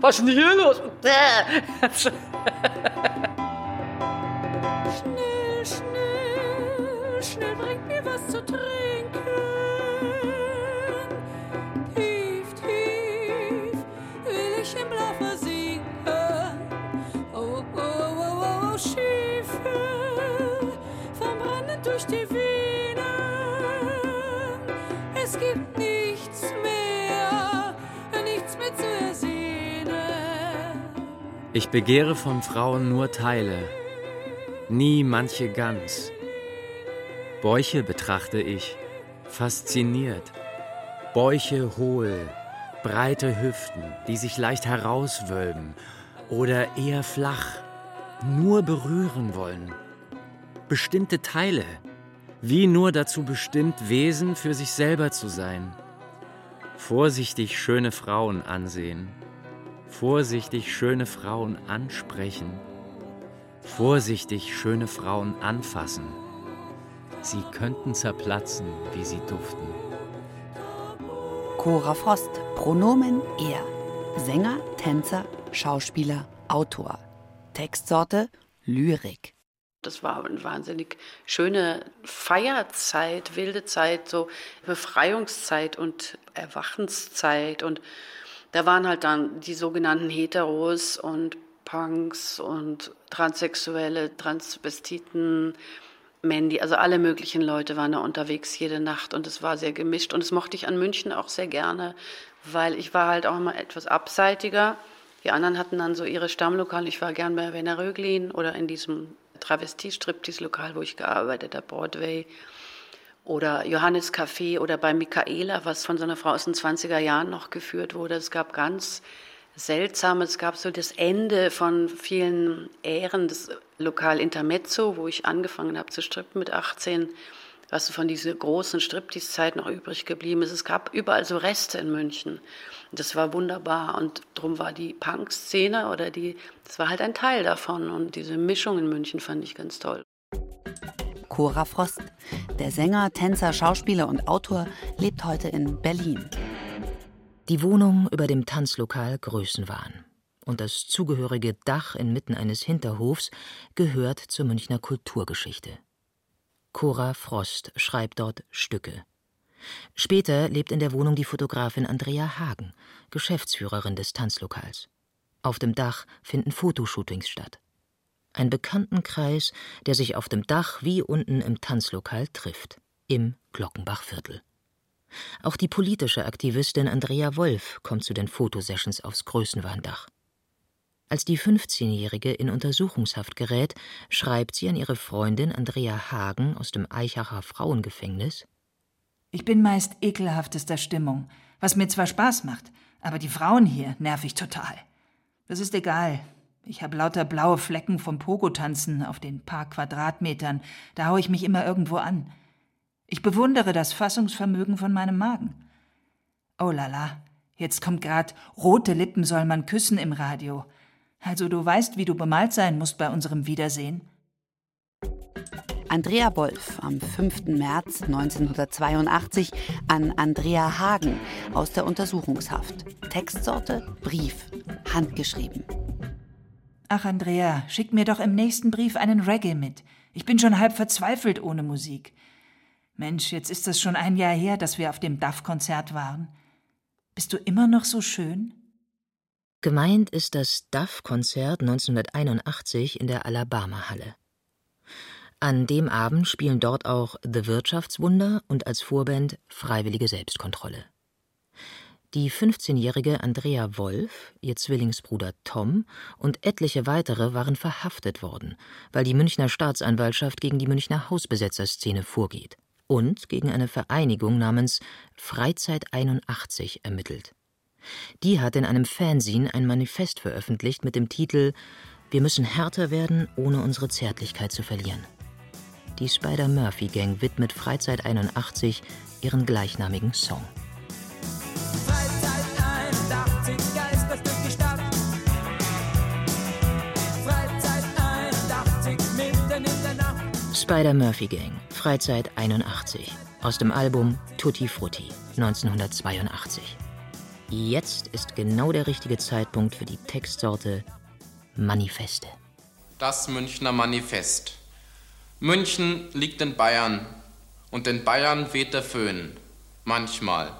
Was ist denn hier los? schnell, schnell, schnell bringt mir was zu trinken. Tief, tief will ich im Blau versinken. Oh, oh, oh, oh, oh, Schiefe verbrennen durch die Venen. Es gibt nichts Ich begehre von Frauen nur Teile, nie manche ganz. Bäuche betrachte ich, fasziniert. Bäuche hohl, breite Hüften, die sich leicht herauswölben oder eher flach, nur berühren wollen. Bestimmte Teile, wie nur dazu bestimmt, Wesen für sich selber zu sein. Vorsichtig schöne Frauen ansehen, vorsichtig schöne Frauen ansprechen, vorsichtig schöne Frauen anfassen. Sie könnten zerplatzen, wie sie duften. Cora Frost, Pronomen er. Sänger, Tänzer, Schauspieler, Autor. Textsorte Lyrik. Das war eine wahnsinnig schöne Feierzeit, wilde Zeit, so Befreiungszeit und Erwachenszeit. Und da waren halt dann die sogenannten Heteros und Punks und Transsexuelle, Transvestiten, Mandy, also alle möglichen Leute waren da unterwegs jede Nacht und es war sehr gemischt. Und das mochte ich an München auch sehr gerne, weil ich war halt auch immer etwas abseitiger. Die anderen hatten dann so ihre Stammlokale. Ich war gern bei Werner Röglin oder in diesem Travestie-Striptease-Lokal, wo ich gearbeitet habe, Broadway. Oder Johannes Café oder bei Michaela, was von so einer Frau aus den 20er Jahren noch geführt wurde. Es gab ganz seltsam. Es gab so das Ende von vielen Ähren, das Lokal Intermezzo, wo ich angefangen habe zu strippen mit 18, was so von dieser großen Striptease-Zeit noch übrig geblieben ist. Es gab überall so Reste in München. Das war wunderbar und darum war die Punk-Szene oder die, das war halt ein Teil davon und diese Mischung in München fand ich ganz toll. Cora Frost, der Sänger, Tänzer, Schauspieler und Autor, lebt heute in Berlin. Die Wohnung über dem Tanzlokal Größenwahn und das zugehörige Dach inmitten eines Hinterhofs gehört zur Münchner Kulturgeschichte. Cora Frost schreibt dort Stücke. Später lebt in der Wohnung die Fotografin Andrea Hagen, Geschäftsführerin des Tanzlokals. Auf dem Dach finden Fotoshootings statt. Ein Bekanntenkreis, der sich auf dem Dach wie unten im Tanzlokal trifft, im Glockenbachviertel. Auch die politische Aktivistin Andrea Wolf kommt zu den Fotosessions aufs Größenwahndach. Als die 15-Jährige in Untersuchungshaft gerät, schreibt sie an ihre Freundin Andrea Hagen aus dem Eichacher Frauengefängnis: Ich bin meist ekelhaftester Stimmung, was mir zwar Spaß macht, aber die Frauen hier nerv ich total. Das ist egal. Ich habe lauter blaue Flecken vom Pogo-Tanzen auf den paar Quadratmetern. Da hau ich mich immer irgendwo an. Ich bewundere das Fassungsvermögen von meinem Magen. Oh lala, jetzt kommt grad rote Lippen soll man küssen im Radio. Also du weißt, wie du bemalt sein musst bei unserem Wiedersehen. Andrea Wolf am 5. März 1982 an Andrea Hagen aus der Untersuchungshaft. Textsorte Brief, handgeschrieben. Ach Andrea, schick mir doch im nächsten Brief einen Reggae mit. Ich bin schon halb verzweifelt ohne Musik. Mensch, jetzt ist es schon ein Jahr her, dass wir auf dem DAF-Konzert waren. Bist du immer noch so schön? Gemeint ist das DAF-Konzert 1981 in der Alabama-Halle. An dem Abend spielen dort auch The Wirtschaftswunder und als Vorband Freiwillige Selbstkontrolle. Die 15-jährige Andrea Wolf, ihr Zwillingsbruder Tom und etliche weitere waren verhaftet worden, weil die Münchner Staatsanwaltschaft gegen die Münchner Hausbesetzerszene vorgeht und gegen eine Vereinigung namens Freizeit 81 ermittelt. Die hat in einem Fanzine ein Manifest veröffentlicht mit dem Titel Wir müssen härter werden, ohne unsere Zärtlichkeit zu verlieren. Die Spider-Murphy-Gang widmet Freizeit 81 ihren gleichnamigen Song. Spider-Murphy Gang, Freizeit 81, aus dem Album Tutti Frutti 1982. Jetzt ist genau der richtige Zeitpunkt für die Textsorte Manifeste. Das Münchner Manifest. München liegt in Bayern und in Bayern weht der Föhn. Manchmal.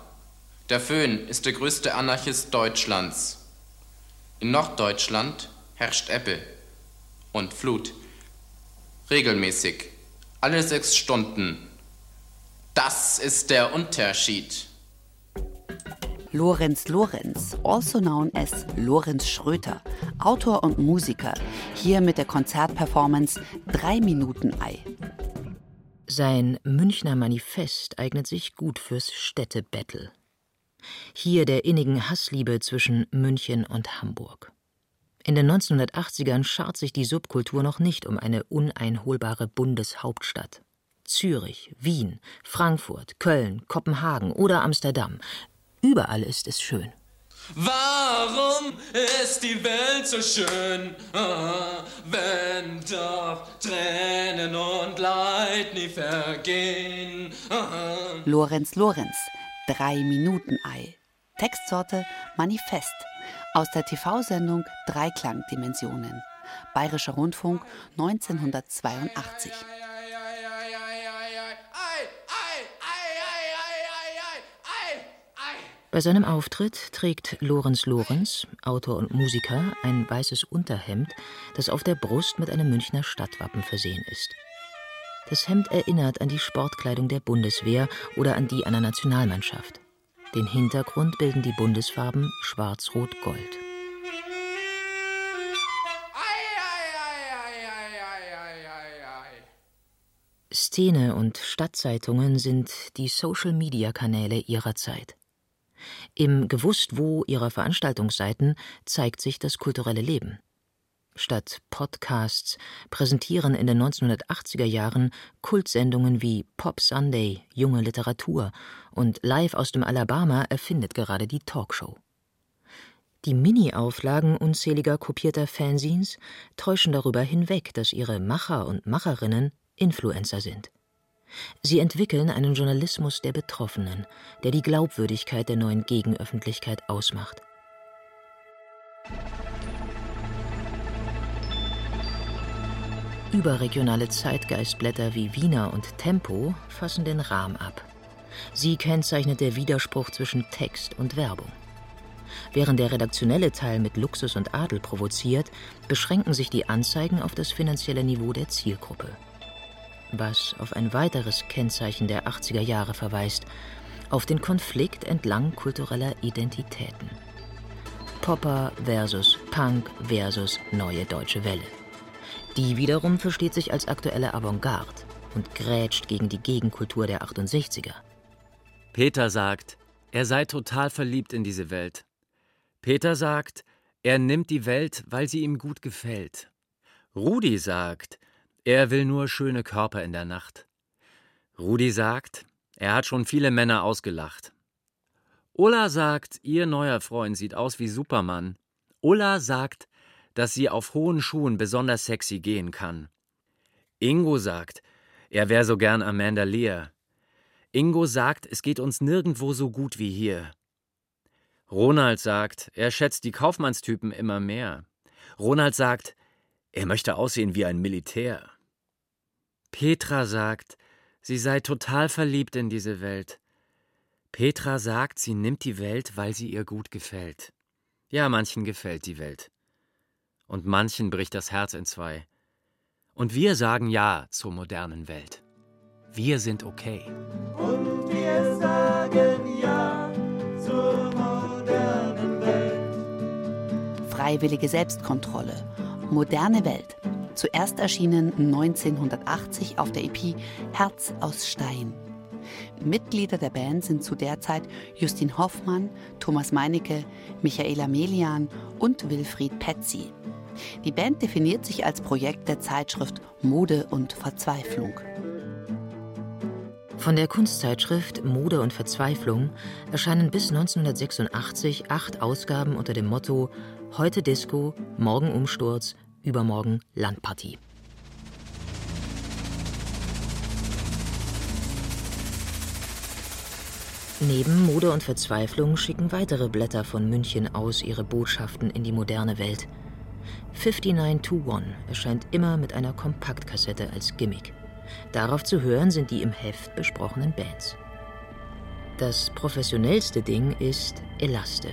Der Föhn ist der größte Anarchist Deutschlands. In Norddeutschland herrscht Ebbe und Flut. Regelmäßig. Alle sechs Stunden. Das ist der Unterschied. Lorenz Lorenz, also known as Lorenz Schröter, Autor und Musiker, hier mit der Konzertperformance Drei Minuten Ei. Sein Münchner Manifest eignet sich gut fürs Städtebattle. Hier der innigen Hassliebe zwischen München und Hamburg. In den 1980ern schart sich die Subkultur noch nicht um eine uneinholbare Bundeshauptstadt. Zürich, Wien, Frankfurt, Köln, Kopenhagen oder Amsterdam. Überall ist es schön. Warum ist die Welt so schön, ah, wenn doch Tränen und Leid nie vergehen? Ah. Lorenz Lorenz, Drei Minuten Ei. Textsorte Manifest aus der TV-Sendung Dreiklangdimensionen. Bayerischer Rundfunk 1982. Bei seinem Auftritt trägt Lorenz Lorenz, Autor und Musiker, ein weißes Unterhemd, das auf der Brust mit einem Münchner Stadtwappen versehen ist. Das Hemd erinnert an die Sportkleidung der Bundeswehr oder an die einer Nationalmannschaft. Den Hintergrund bilden die Bundesfarben Schwarz-Rot-Gold. Szene und Stadtzeitungen sind die Social-Media-Kanäle ihrer Zeit. Im Gewusst wo ihrer Veranstaltungsseiten zeigt sich das kulturelle Leben. Statt Podcasts präsentieren in den 1980er Jahren Kultsendungen wie Pop Sunday, junge Literatur und Live aus dem Alabama erfindet gerade die Talkshow. Die Mini-Auflagen unzähliger kopierter Fanzines täuschen darüber hinweg, dass ihre Macher und Macherinnen Influencer sind. Sie entwickeln einen Journalismus der Betroffenen, der die Glaubwürdigkeit der neuen Gegenöffentlichkeit ausmacht. Überregionale Zeitgeistblätter wie Wiener und Tempo fassen den Rahmen ab. Sie kennzeichnet der Widerspruch zwischen Text und Werbung. Während der redaktionelle Teil mit Luxus und Adel provoziert, beschränken sich die Anzeigen auf das finanzielle Niveau der Zielgruppe was auf ein weiteres Kennzeichen der 80er Jahre verweist, auf den Konflikt entlang kultureller Identitäten. Popper versus Punk versus Neue Deutsche Welle. Die wiederum versteht sich als aktuelle Avantgarde und grätscht gegen die Gegenkultur der 68er. Peter sagt, er sei total verliebt in diese Welt. Peter sagt, er nimmt die Welt, weil sie ihm gut gefällt. Rudi sagt, er will nur schöne Körper in der Nacht. Rudi sagt, er hat schon viele Männer ausgelacht. Ulla sagt, ihr neuer Freund sieht aus wie Superman. Ulla sagt, dass sie auf hohen Schuhen besonders sexy gehen kann. Ingo sagt, er wäre so gern Amanda Lear. Ingo sagt, es geht uns nirgendwo so gut wie hier. Ronald sagt, er schätzt die Kaufmannstypen immer mehr. Ronald sagt, er möchte aussehen wie ein Militär. Petra sagt, sie sei total verliebt in diese Welt. Petra sagt, sie nimmt die Welt, weil sie ihr gut gefällt. Ja, manchen gefällt die Welt. Und manchen bricht das Herz in zwei. Und wir sagen Ja zur modernen Welt. Wir sind okay. Und wir sagen Ja zur modernen Welt. Freiwillige Selbstkontrolle. Moderne Welt. Zuerst erschienen 1980 auf der EP Herz aus Stein. Mitglieder der Band sind zu der Zeit Justin Hoffmann, Thomas Meinecke, Michaela Melian und Wilfried Petzi. Die Band definiert sich als Projekt der Zeitschrift Mode und Verzweiflung. Von der Kunstzeitschrift Mode und Verzweiflung erscheinen bis 1986 acht Ausgaben unter dem Motto Heute Disco, morgen Umsturz, übermorgen Landpartie. Neben Mode und Verzweiflung schicken weitere Blätter von München aus ihre Botschaften in die moderne Welt. 5921 erscheint immer mit einer Kompaktkassette als Gimmick. Darauf zu hören sind die im Heft besprochenen Bands. Das professionellste Ding ist Elaste,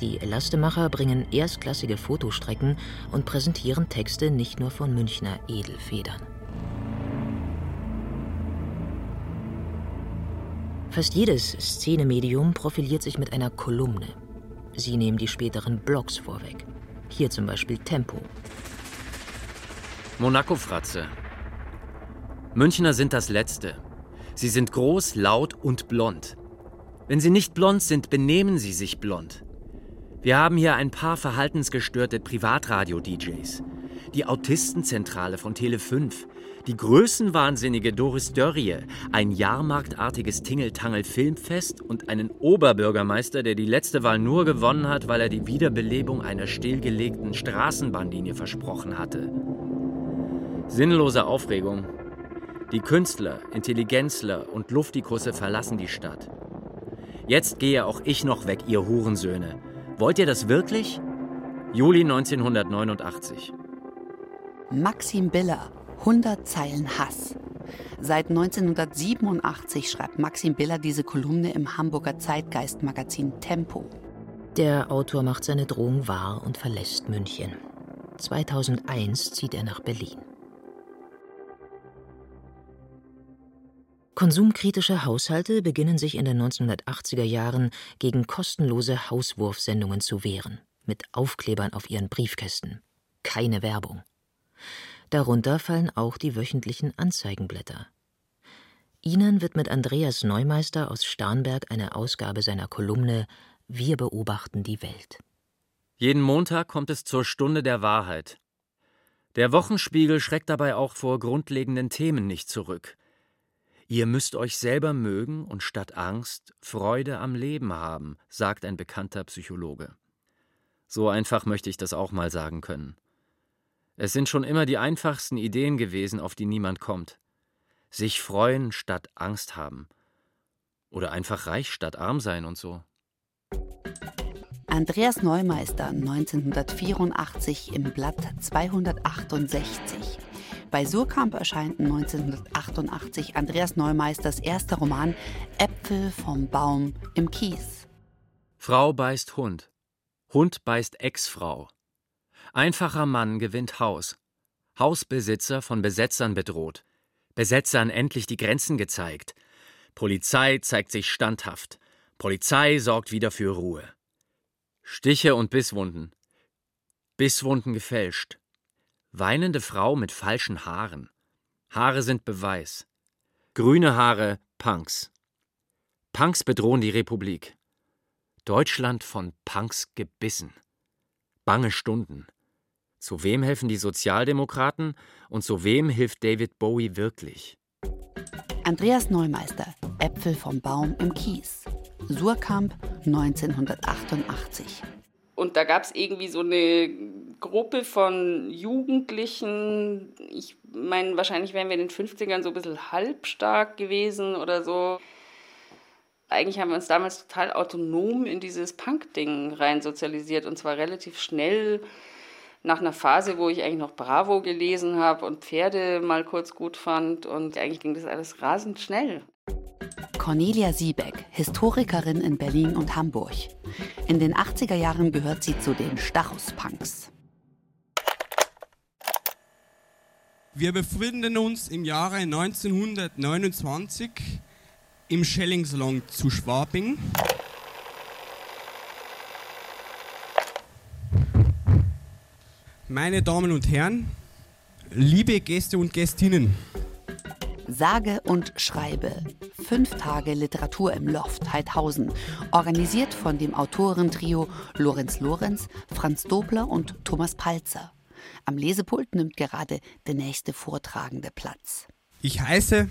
die Elastemmacher bringen erstklassige Fotostrecken und präsentieren Texte nicht nur von Münchner Edelfedern. Fast jedes Szenemedium profiliert sich mit einer Kolumne. Sie nehmen die späteren Blogs vorweg. Hier zum Beispiel Tempo. Monaco-Fratze. Münchner sind das Letzte. Sie sind groß, laut und blond. Wenn sie nicht blond sind, benehmen sie sich blond. Wir haben hier ein paar verhaltensgestörte Privatradio-DJs. Die Autistenzentrale von Tele5, die größenwahnsinnige Doris Dörrie, ein jahrmarktartiges Tingeltangel-Filmfest und einen Oberbürgermeister, der die letzte Wahl nur gewonnen hat, weil er die Wiederbelebung einer stillgelegten Straßenbahnlinie versprochen hatte. Sinnlose Aufregung. Die Künstler, Intelligenzler und Luftikusse verlassen die Stadt. Jetzt gehe auch ich noch weg, ihr Hurensöhne. Wollt ihr das wirklich? Juli 1989. Maxim Biller, 100 Zeilen Hass. Seit 1987 schreibt Maxim Biller diese Kolumne im Hamburger Zeitgeist-Magazin Tempo. Der Autor macht seine Drohung wahr und verlässt München. 2001 zieht er nach Berlin. Konsumkritische Haushalte beginnen sich in den 1980er Jahren gegen kostenlose Hauswurfsendungen zu wehren, mit Aufklebern auf ihren Briefkästen. Keine Werbung. Darunter fallen auch die wöchentlichen Anzeigenblätter. Ihnen wird mit Andreas Neumeister aus Starnberg eine Ausgabe seiner Kolumne Wir beobachten die Welt. Jeden Montag kommt es zur Stunde der Wahrheit. Der Wochenspiegel schreckt dabei auch vor grundlegenden Themen nicht zurück. Ihr müsst euch selber mögen und statt Angst Freude am Leben haben, sagt ein bekannter Psychologe. So einfach möchte ich das auch mal sagen können. Es sind schon immer die einfachsten Ideen gewesen, auf die niemand kommt. Sich freuen statt Angst haben. Oder einfach reich statt arm sein und so. Andreas Neumeister 1984 im Blatt 268. Bei Surkamp erscheint 1988 Andreas Neumeisters erster Roman Äpfel vom Baum im Kies. Frau beißt Hund. Hund beißt Ex-Frau. Einfacher Mann gewinnt Haus. Hausbesitzer von Besetzern bedroht. Besetzern endlich die Grenzen gezeigt. Polizei zeigt sich standhaft. Polizei sorgt wieder für Ruhe. Stiche und Bisswunden. Bisswunden gefälscht. Weinende Frau mit falschen Haaren. Haare sind Beweis. Grüne Haare, Punks. Punks bedrohen die Republik. Deutschland von Punks gebissen. Bange Stunden. Zu wem helfen die Sozialdemokraten und zu wem hilft David Bowie wirklich? Andreas Neumeister, Äpfel vom Baum im Kies. Surkamp 1988. Und da gab es irgendwie so eine Gruppe von Jugendlichen. Ich meine, wahrscheinlich wären wir in den 50ern so ein bisschen halbstark gewesen oder so. Eigentlich haben wir uns damals total autonom in dieses Punk-Ding rein sozialisiert und zwar relativ schnell nach einer Phase, wo ich eigentlich noch Bravo gelesen habe und Pferde mal kurz gut fand und eigentlich ging das alles rasend schnell. Cornelia Siebeck, Historikerin in Berlin und Hamburg. In den 80er Jahren gehört sie zu den Stachus-Punks. Wir befinden uns im Jahre 1929 im Schellingsalon zu Schwabing. Meine Damen und Herren, liebe Gäste und Gästinnen. Sage und schreibe. Fünf Tage Literatur im Loft Heidhausen. Organisiert von dem Autorentrio Lorenz Lorenz, Franz Dobler und Thomas Palzer. Am Lesepult nimmt gerade der nächste Vortragende Platz. Ich heiße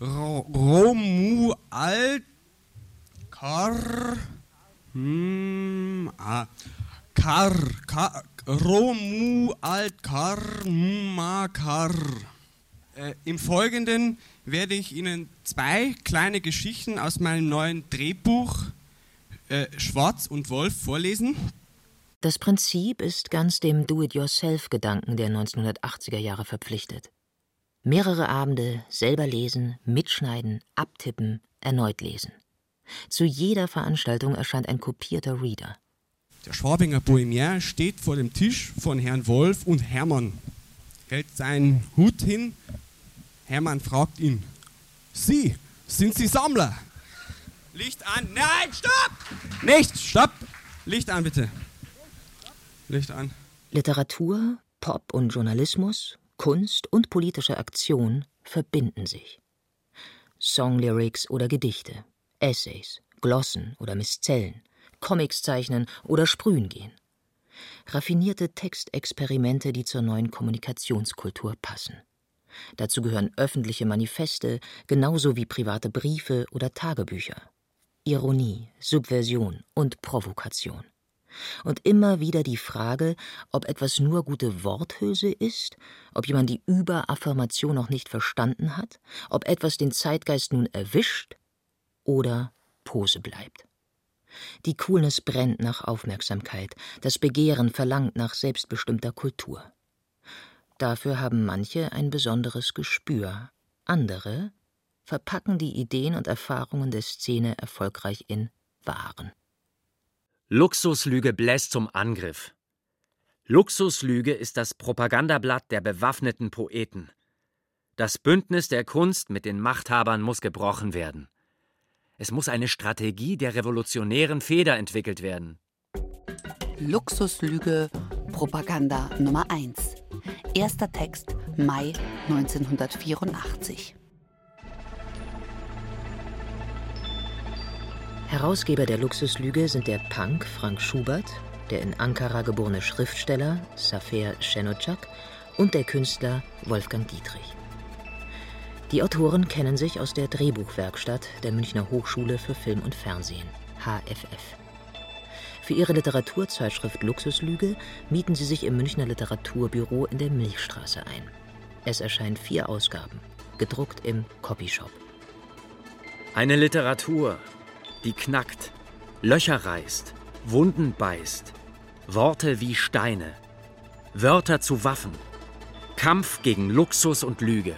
Ro Romu Altkar. Hm, Kar, Kar, Romu Altkar Makar. Äh, Im Folgenden werde ich Ihnen zwei kleine Geschichten aus meinem neuen Drehbuch äh, Schwarz und Wolf vorlesen. Das Prinzip ist ganz dem Do-it-yourself-Gedanken der 1980er Jahre verpflichtet. Mehrere Abende selber lesen, mitschneiden, abtippen, erneut lesen. Zu jeder Veranstaltung erscheint ein kopierter Reader. Der Schwabinger Bohemier steht vor dem Tisch von Herrn Wolf und Hermann, hält seinen Hut hin. Hermann fragt ihn: Sie, sind Sie Sammler? Licht an. Nein, stopp! Nicht, stopp! Licht an, bitte. Licht an. Literatur, Pop und Journalismus, Kunst und politische Aktion verbinden sich. Songlyrics oder Gedichte, Essays, Glossen oder Miszellen, Comics zeichnen oder sprühen gehen. Raffinierte Textexperimente, die zur neuen Kommunikationskultur passen. Dazu gehören öffentliche Manifeste genauso wie private Briefe oder Tagebücher. Ironie, Subversion und Provokation. Und immer wieder die Frage, ob etwas nur gute Worthülse ist, ob jemand die Überaffirmation noch nicht verstanden hat, ob etwas den Zeitgeist nun erwischt oder Pose bleibt. Die Coolness brennt nach Aufmerksamkeit, das Begehren verlangt nach selbstbestimmter Kultur. Dafür haben manche ein besonderes Gespür, andere verpacken die Ideen und Erfahrungen der Szene erfolgreich in Waren. Luxuslüge bläst zum Angriff. Luxuslüge ist das Propagandablatt der bewaffneten Poeten. Das Bündnis der Kunst mit den Machthabern muss gebrochen werden. Es muss eine Strategie der revolutionären Feder entwickelt werden. Luxuslüge, Propaganda Nummer 1. Erster Text, Mai 1984. Herausgeber der Luxuslüge sind der Punk Frank Schubert, der in Ankara geborene Schriftsteller Safer Şenocak und der Künstler Wolfgang Dietrich. Die Autoren kennen sich aus der Drehbuchwerkstatt der Münchner Hochschule für Film und Fernsehen, HFF. Für ihre Literaturzeitschrift Luxuslüge mieten sie sich im Münchner Literaturbüro in der Milchstraße ein. Es erscheinen vier Ausgaben, gedruckt im Copyshop. Eine Literatur, die knackt, Löcher reißt, Wunden beißt, Worte wie Steine, Wörter zu Waffen, Kampf gegen Luxus und Lüge.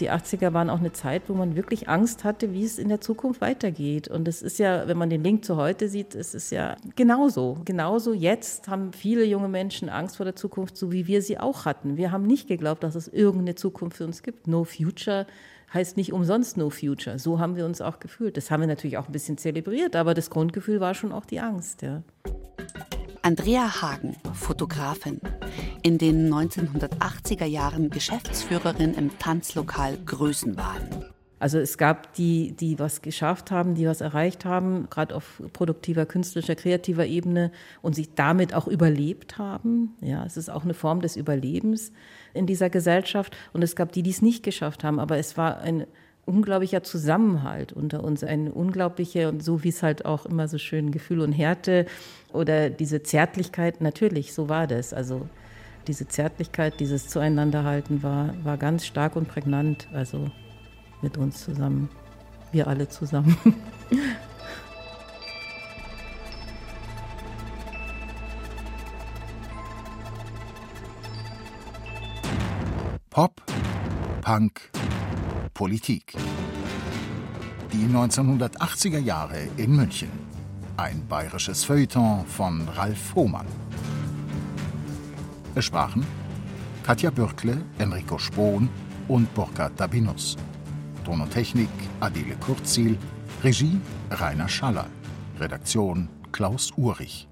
Die 80er waren auch eine Zeit, wo man wirklich Angst hatte, wie es in der Zukunft weitergeht. Und es ist ja, wenn man den Link zu heute sieht, es ist ja genauso. Genauso jetzt haben viele junge Menschen Angst vor der Zukunft, so wie wir sie auch hatten. Wir haben nicht geglaubt, dass es irgendeine Zukunft für uns gibt. No Future heißt nicht umsonst No Future. So haben wir uns auch gefühlt. Das haben wir natürlich auch ein bisschen zelebriert, aber das Grundgefühl war schon auch die Angst. Ja. Andrea Hagen, Fotografin, in den 1980er Jahren Geschäftsführerin im Tanzlokal Größenwahn. Also es gab die, die was geschafft haben, die was erreicht haben, gerade auf produktiver, künstlerischer, kreativer Ebene und sich damit auch überlebt haben. Ja, es ist auch eine Form des Überlebens in dieser Gesellschaft. Und es gab die, die es nicht geschafft haben. Aber es war ein unglaublicher Zusammenhalt unter uns, ein unglaublicher und so wie es halt auch immer so schön Gefühl und Härte oder diese Zärtlichkeit, natürlich, so war das. Also diese Zärtlichkeit, dieses Zueinanderhalten war, war ganz stark und prägnant, also mit uns zusammen, wir alle zusammen. Pop, Punk, Politik. Die 1980er Jahre in München. Ein bayerisches Feuilleton von Ralf Hohmann. Es sprachen Katja Bürkle, Enrico Spohn und Burkhard Dabinus. Ton und Technik Adele Kurzil, Regie Rainer Schaller, Redaktion Klaus Urich.